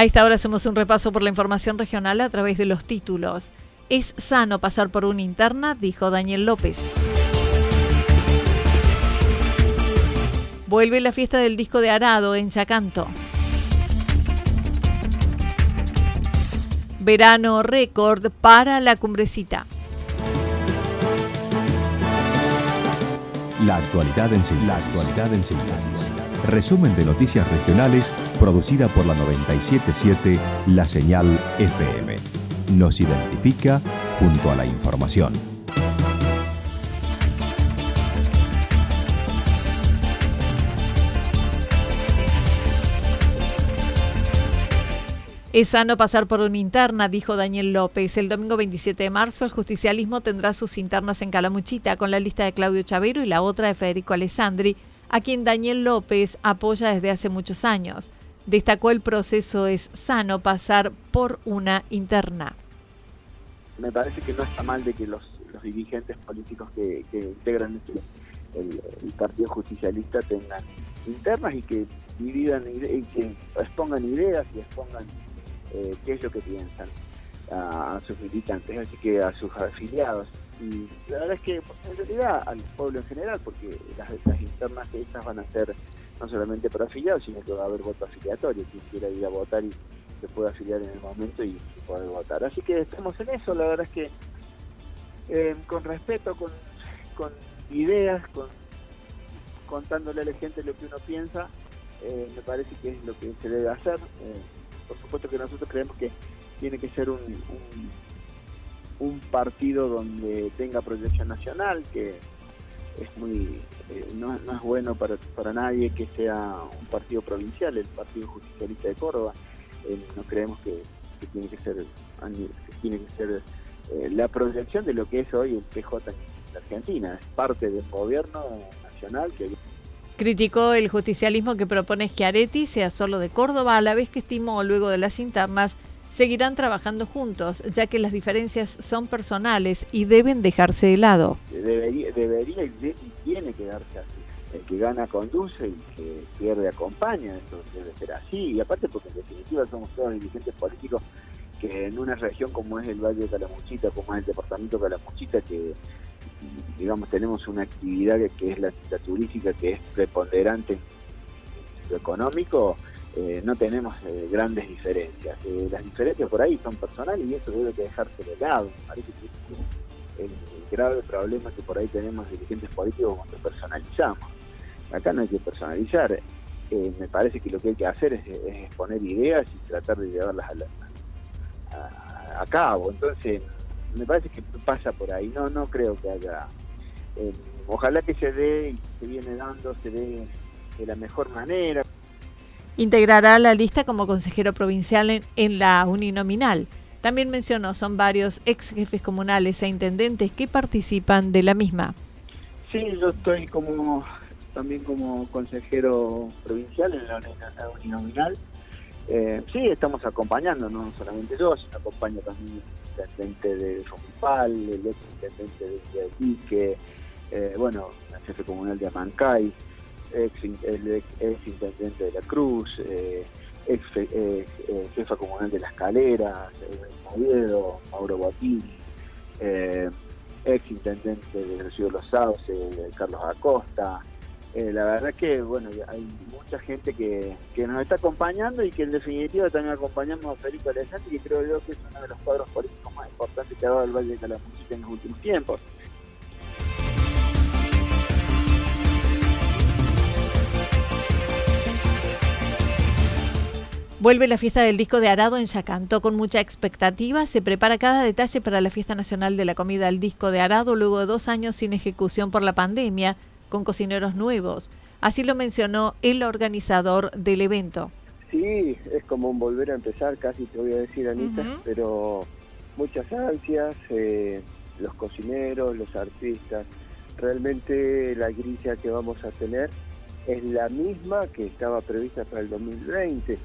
A esta hora hacemos un repaso por la información regional a través de los títulos. Es sano pasar por una interna, dijo Daniel López. Vuelve la fiesta del disco de Arado en Chacanto. Verano récord para la cumbrecita. La actualidad en síntesis. La actualidad en síntesis. Resumen de noticias regionales producida por la 977 La Señal FM. Nos identifica junto a la información. Es sano pasar por una interna, dijo Daniel López. El domingo 27 de marzo el justicialismo tendrá sus internas en Calamuchita con la lista de Claudio Chavero y la otra de Federico Alessandri, a quien Daniel López apoya desde hace muchos años. Destacó el proceso es sano pasar por una interna. Me parece que no está mal de que los, dirigentes políticos que, integran el, Partido Justicialista tengan internas y que dividan y que expongan ideas y expongan eh, qué es lo que piensan a, sus militantes, así que a sus afiliados. Y la verdad es que en realidad al pueblo en general, porque las, las internas que estas van a ser no solamente para afiliados, sino que va a haber voto afiliatorio, quien quiera ir a votar y se puede afiliar en el momento y, poder votar. Así que estamos en eso, la verdad es que eh, con respeto, con, ideas, con contándole a la gente lo que uno piensa, eh, me parece que es lo que se debe hacer. Eh, por supuesto que nosotros creemos que tiene que ser un, partido donde tenga proyección nacional, que es muy eh, no, es bueno para, para nadie que sea un partido provincial, el Partido Justicialista de Córdoba. Eh, no creemos que, tiene que ser, tiene que ser eh, la proyección de lo que es hoy el PJ en Argentina. Es parte del gobierno nacional que Criticó el justicialismo que propone Schiaretti sea solo de Córdoba, a la vez que estimó luego de las internas seguirán trabajando juntos, ya que las diferencias son personales y deben dejarse de lado. Debería, y, tiene que darse así. El que gana conduce y que pierde acompaña, eso debe ser así. Y aparte porque en definitiva somos todos dirigentes políticos que en una región como es el Valle de Calamuchita, como es el departamento de Calamuchita, que digamos, tenemos una actividad que, es la, turística, que es preponderante en lo económico, eh, no tenemos eh, grandes diferencias. Eh, las diferencias por ahí son personales y eso debe que dejarse de lado. parece que el, grave problema que por ahí tenemos dirigentes políticos cuando personalizamos. Acá no hay que personalizar. me parece que lo que hay que hacer es, exponer ideas y tratar de llevarlas a, a cabo. Entonces, me parece que pasa por ahí. No, no creo que haya. Eh, ojalá que se dé y se viene dando, se dé de la mejor manera. Integrará la lista como consejero provincial en, en la uninominal. También mencionó, son varios ex jefes comunales e intendentes que participan de la misma. Sí, yo estoy como también como consejero provincial en la, uninominal. Eh, sí, estamos acompañando, no solamente yo, sino acompaña también intendente de Rompal, el ex intendente de Iquique, eh, bueno, el jefe comunal de Amancay, ex, el ex intendente de la Cruz, eh, ex eh, eh, jefa comunal de La Escalera, Oviedo, Mauro Guatini, ex intendente de Río de los Sauces, Carlos Acosta. la verdad que bueno hay mucha gente que, que, nos está acompañando y que en definitiva también acompañamos a Federico Alessandri, que creo yo que es uno de los cuadros políticos más importantes que ha dado el Valle de Calamuchita en los últimos tiempos. Vuelve la fiesta del disco de Arado en Yacanto con mucha expectativa. Se prepara cada detalle para la fiesta nacional de la comida del disco de Arado luego de dos años sin ejecución por la pandemia, con cocineros nuevos. Así lo mencionó el organizador del evento. Sí, es como un volver a empezar, casi te voy a decir, Anita, pero muchas ansias, eh, los cocineros, los artistas. Realmente la grilla que vamos a tener es la misma que estaba prevista para el 2020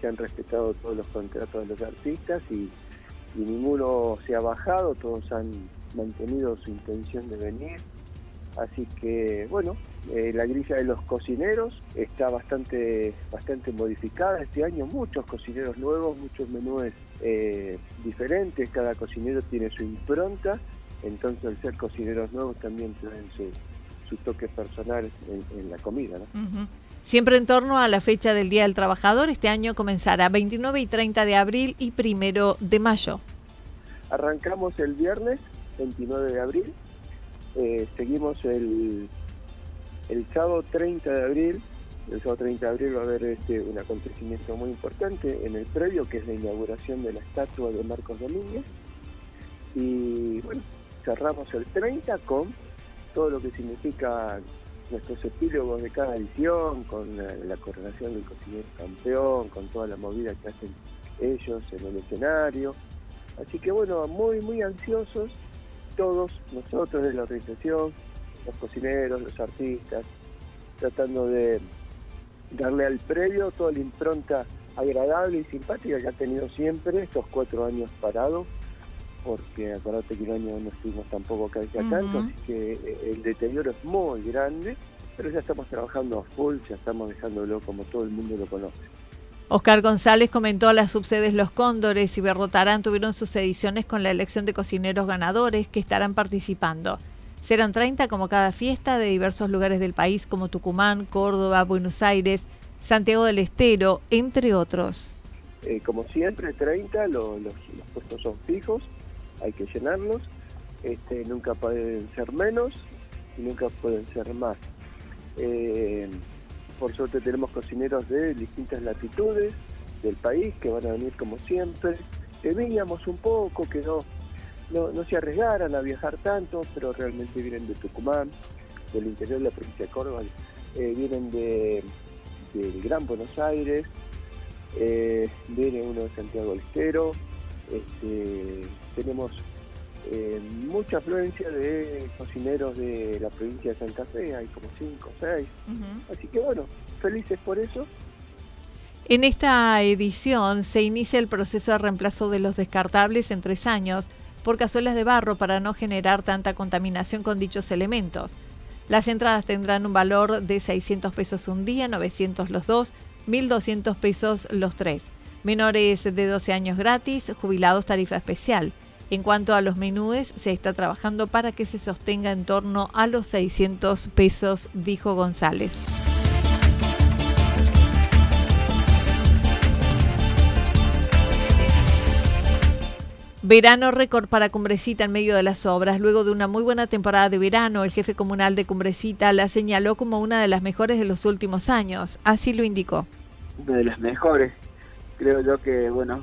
se han respetado todos los contratos de los artistas y, ninguno se ha bajado, todos han mantenido su intención de venir. Así que, bueno, eh, la grilla de los cocineros está bastante, bastante modificada este año, muchos cocineros nuevos, muchos menúes eh, diferentes, cada cocinero tiene su impronta, entonces al ser cocineros nuevos también tienen su, su toque personal en, la comida. ¿no? Siempre en torno a la fecha del Día del Trabajador, este año comenzará 29 y 30 de abril y 1 de mayo. Arrancamos el viernes 29 de abril, eh, seguimos el, el sábado 30 de abril, el sábado 30 de abril va a haber este, un acontecimiento muy importante en el previo, que es la inauguración de la estatua de Marcos Domínguez. Y bueno, cerramos el 30 con todo lo que significa nuestros epílogos de cada edición, con la, coronación del cocinero campeón, con toda la movida que hacen ellos en el escenario. Así que bueno, muy, muy ansiosos todos nosotros de la organización, los cocineros, los artistas, tratando de darle al previo toda la impronta agradable y simpática que ha tenido siempre estos cuatro años parados, porque acuérdate que el año no estuvimos tampoco casi tanto, así que eh, el deterioro es muy grande, pero ya estamos trabajando a full, ya estamos dejándolo como todo el mundo lo conoce. Oscar González comentó a las subsedes Los Cóndores y Berrotarán tuvieron sus ediciones con la elección de cocineros ganadores que estarán participando. Serán 30 como cada fiesta de diversos lugares del país como Tucumán, Córdoba, Buenos Aires, Santiago del Estero, entre otros. Eh, como siempre, 30, los, los puestos son fijos hay que llenarlos, este, nunca pueden ser menos y nunca pueden ser más. Eh, por suerte tenemos cocineros de distintas latitudes del país que van a venir como siempre. Temíamos un poco que no, no, se arriesgaran a viajar tanto, pero realmente vienen de Tucumán, del interior de la provincia de Córdoba, eh, vienen de, del Gran Buenos Aires, eh, viene uno de Santiago del Estero, este, tenemos eh, mucha afluencia de cocineros de la provincia de Santa Fe, hay como 5 o 6. Así que bueno, felices por eso. En esta edición se inicia el proceso de reemplazo de los descartables en tres años por cazuelas de barro para no generar tanta contaminación con dichos elementos. Las entradas tendrán un valor de 600 pesos un día, 900 los dos, 1.200 pesos los tres. Menores de 12 años gratis, jubilados tarifa especial. En cuanto a los menúes, se está trabajando para que se sostenga en torno a los 600 pesos, dijo González. Verano récord para Cumbrecita en medio de las obras. Luego de una muy buena temporada de verano, el jefe comunal de Cumbrecita la señaló como una de las mejores de los últimos años. Así lo indicó. Una de las mejores creo yo que, bueno,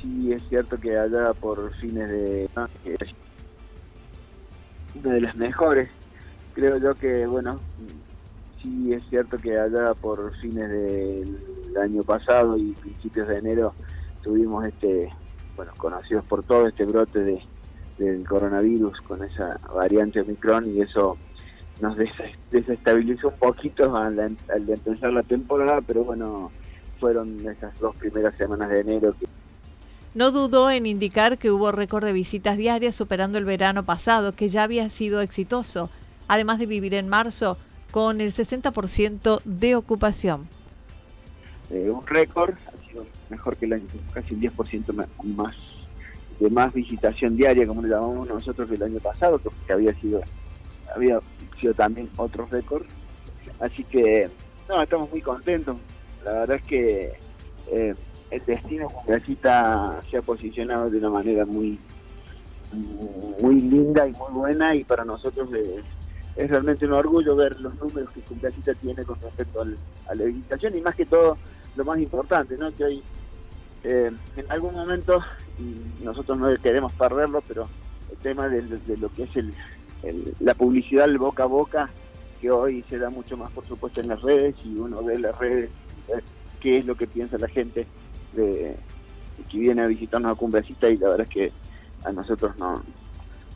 sí es cierto que allá por fines de... Una de las mejores, creo yo que, bueno, sí es cierto que allá por fines del año pasado y principios de enero tuvimos este, bueno, conocidos por todo este brote de, del coronavirus con esa variante Omicron y eso nos desestabilizó un poquito al, al empezar la temporada, pero bueno, fueron esas dos primeras semanas de enero. No dudó en indicar que hubo récord de visitas diarias superando el verano pasado, que ya había sido exitoso, además de vivir en marzo con el 60% de ocupación. eh, un récord, ha sido mejor que el año, casi un 10% más de más visitación diaria, como le llamamos nosotros, el año pasado, que había sido había sido también otro récord. Así que, no, estamos muy contentos. La verdad es que eh, el destino Cumbracita se ha posicionado de una manera muy muy linda y muy buena y para nosotros es, realmente un orgullo ver los números que Cumbracita tiene con respecto a la visitación y más que todo lo más importante, ¿no? que hoy eh, en algún momento, y nosotros no queremos perderlo, pero el tema de, lo que es el, la publicidad el boca a boca, que hoy se da mucho más por supuesto en las redes y uno ve las redes eh, qué es lo que piensa la gente que viene a visitarnos a Cumbrecita y la verdad es que a nosotros no,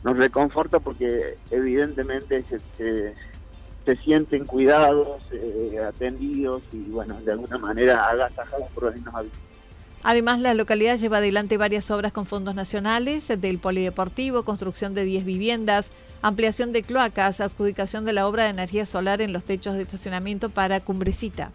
nos reconforta porque evidentemente se, se, sienten cuidados, eh, atendidos y bueno, de alguna manera agasajados por venirnos a visitar. Además, la localidad lleva adelante varias obras con fondos nacionales, del polideportivo, construcción de 10 viviendas, ampliación de cloacas, adjudicación de la obra de energía solar en los techos de estacionamiento para Cumbrecita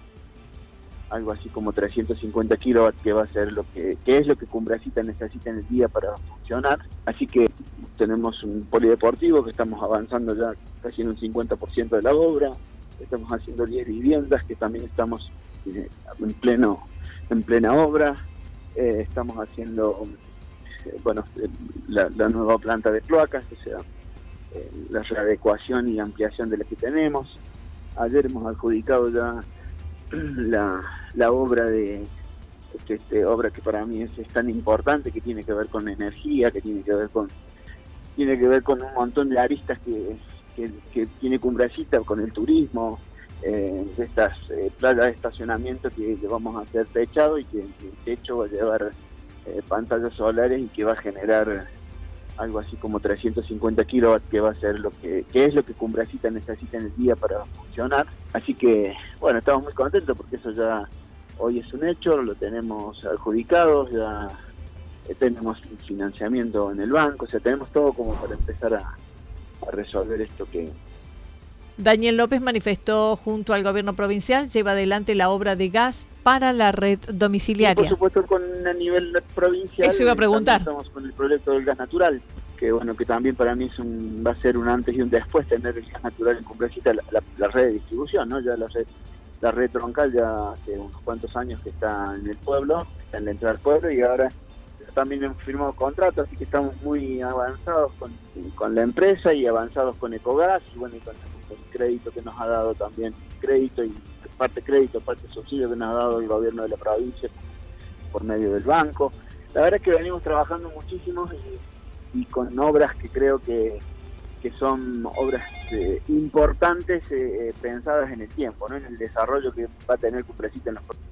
algo así como 350 kilowatts, que va a ser lo que, es lo que Cumbrecita necesita en el día para funcionar. Así que tenemos un polideportivo que estamos avanzando ya casi en un 50% de la obra. Estamos haciendo 10 viviendas que también estamos eh, en pleno en plena obra. Eh, estamos haciendo eh, bueno la, nueva planta de cloacas, o sea, la readecuación y ampliación de la que tenemos. Ayer hemos adjudicado ya la, la obra de este, este, obra que para mí es, tan importante que tiene que ver con energía que tiene que ver con tiene que ver con un montón de aristas que, que, tiene Cumbrecita con el turismo eh, de estas eh, playas de estacionamiento que, vamos a hacer techado y que el techo va a llevar eh, pantallas solares y que va a generar algo así como 350 kilowatts, que va a ser lo que, es lo que Cumbrecita necesita en el día para funcionar. Así que, bueno, estamos muy contentos porque eso ya hoy es un hecho, lo tenemos adjudicado, ya tenemos financiamiento en el banco, o sea, tenemos todo como para empezar a, resolver esto que, Daniel López manifestó junto al gobierno provincial, lleva adelante la obra de gas para la red domiciliaria. por supuesto, con a nivel provincial. Eso iba a preguntar. Estamos con el proyecto del gas natural, que bueno, que también para mí es un, va a ser un antes y un después tener el gas natural en Cumbrecita, la, red de distribución, ¿no? Ya la red, la red troncal ya hace unos cuantos años que está en el pueblo, está en la entrada al pueblo y ahora también hemos firmado contratos, así que estamos muy avanzados con, con la empresa y avanzados con Ecogas y bueno, y con el crédito que nos ha dado también, crédito y parte crédito, parte subsidio que nos ha dado el gobierno de la provincia por medio del banco. La verdad es que venimos trabajando muchísimo y, con obras que creo que, que son obras eh, importantes eh, pensadas en el tiempo, ¿no? en el desarrollo que va a tener Cuprecita en los próximos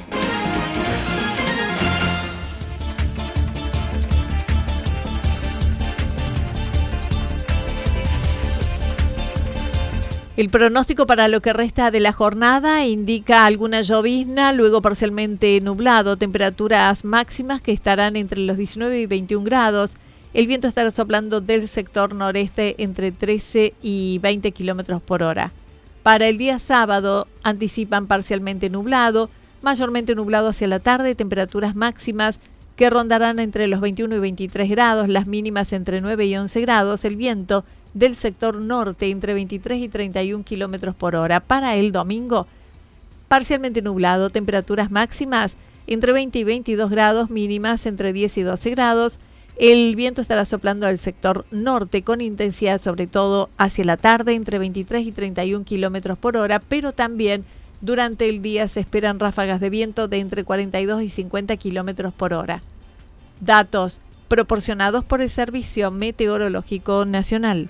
El pronóstico para lo que resta de la jornada indica alguna llovizna, luego parcialmente nublado, temperaturas máximas que estarán entre los 19 y 21 grados. El viento estará soplando del sector noreste entre 13 y 20 kilómetros por hora. Para el día sábado anticipan parcialmente nublado, mayormente nublado hacia la tarde, temperaturas máximas que rondarán entre los 21 y 23 grados, las mínimas entre 9 y 11 grados. El viento del sector norte entre 23 y 31 kilómetros por hora. Para el domingo, parcialmente nublado, temperaturas máximas entre 20 y 22 grados, mínimas entre 10 y 12 grados. El viento estará soplando al sector norte con intensidad sobre todo hacia la tarde entre 23 y 31 kilómetros por hora, pero también durante el día se esperan ráfagas de viento de entre 42 y 50 kilómetros por hora. Datos proporcionados por el Servicio Meteorológico Nacional.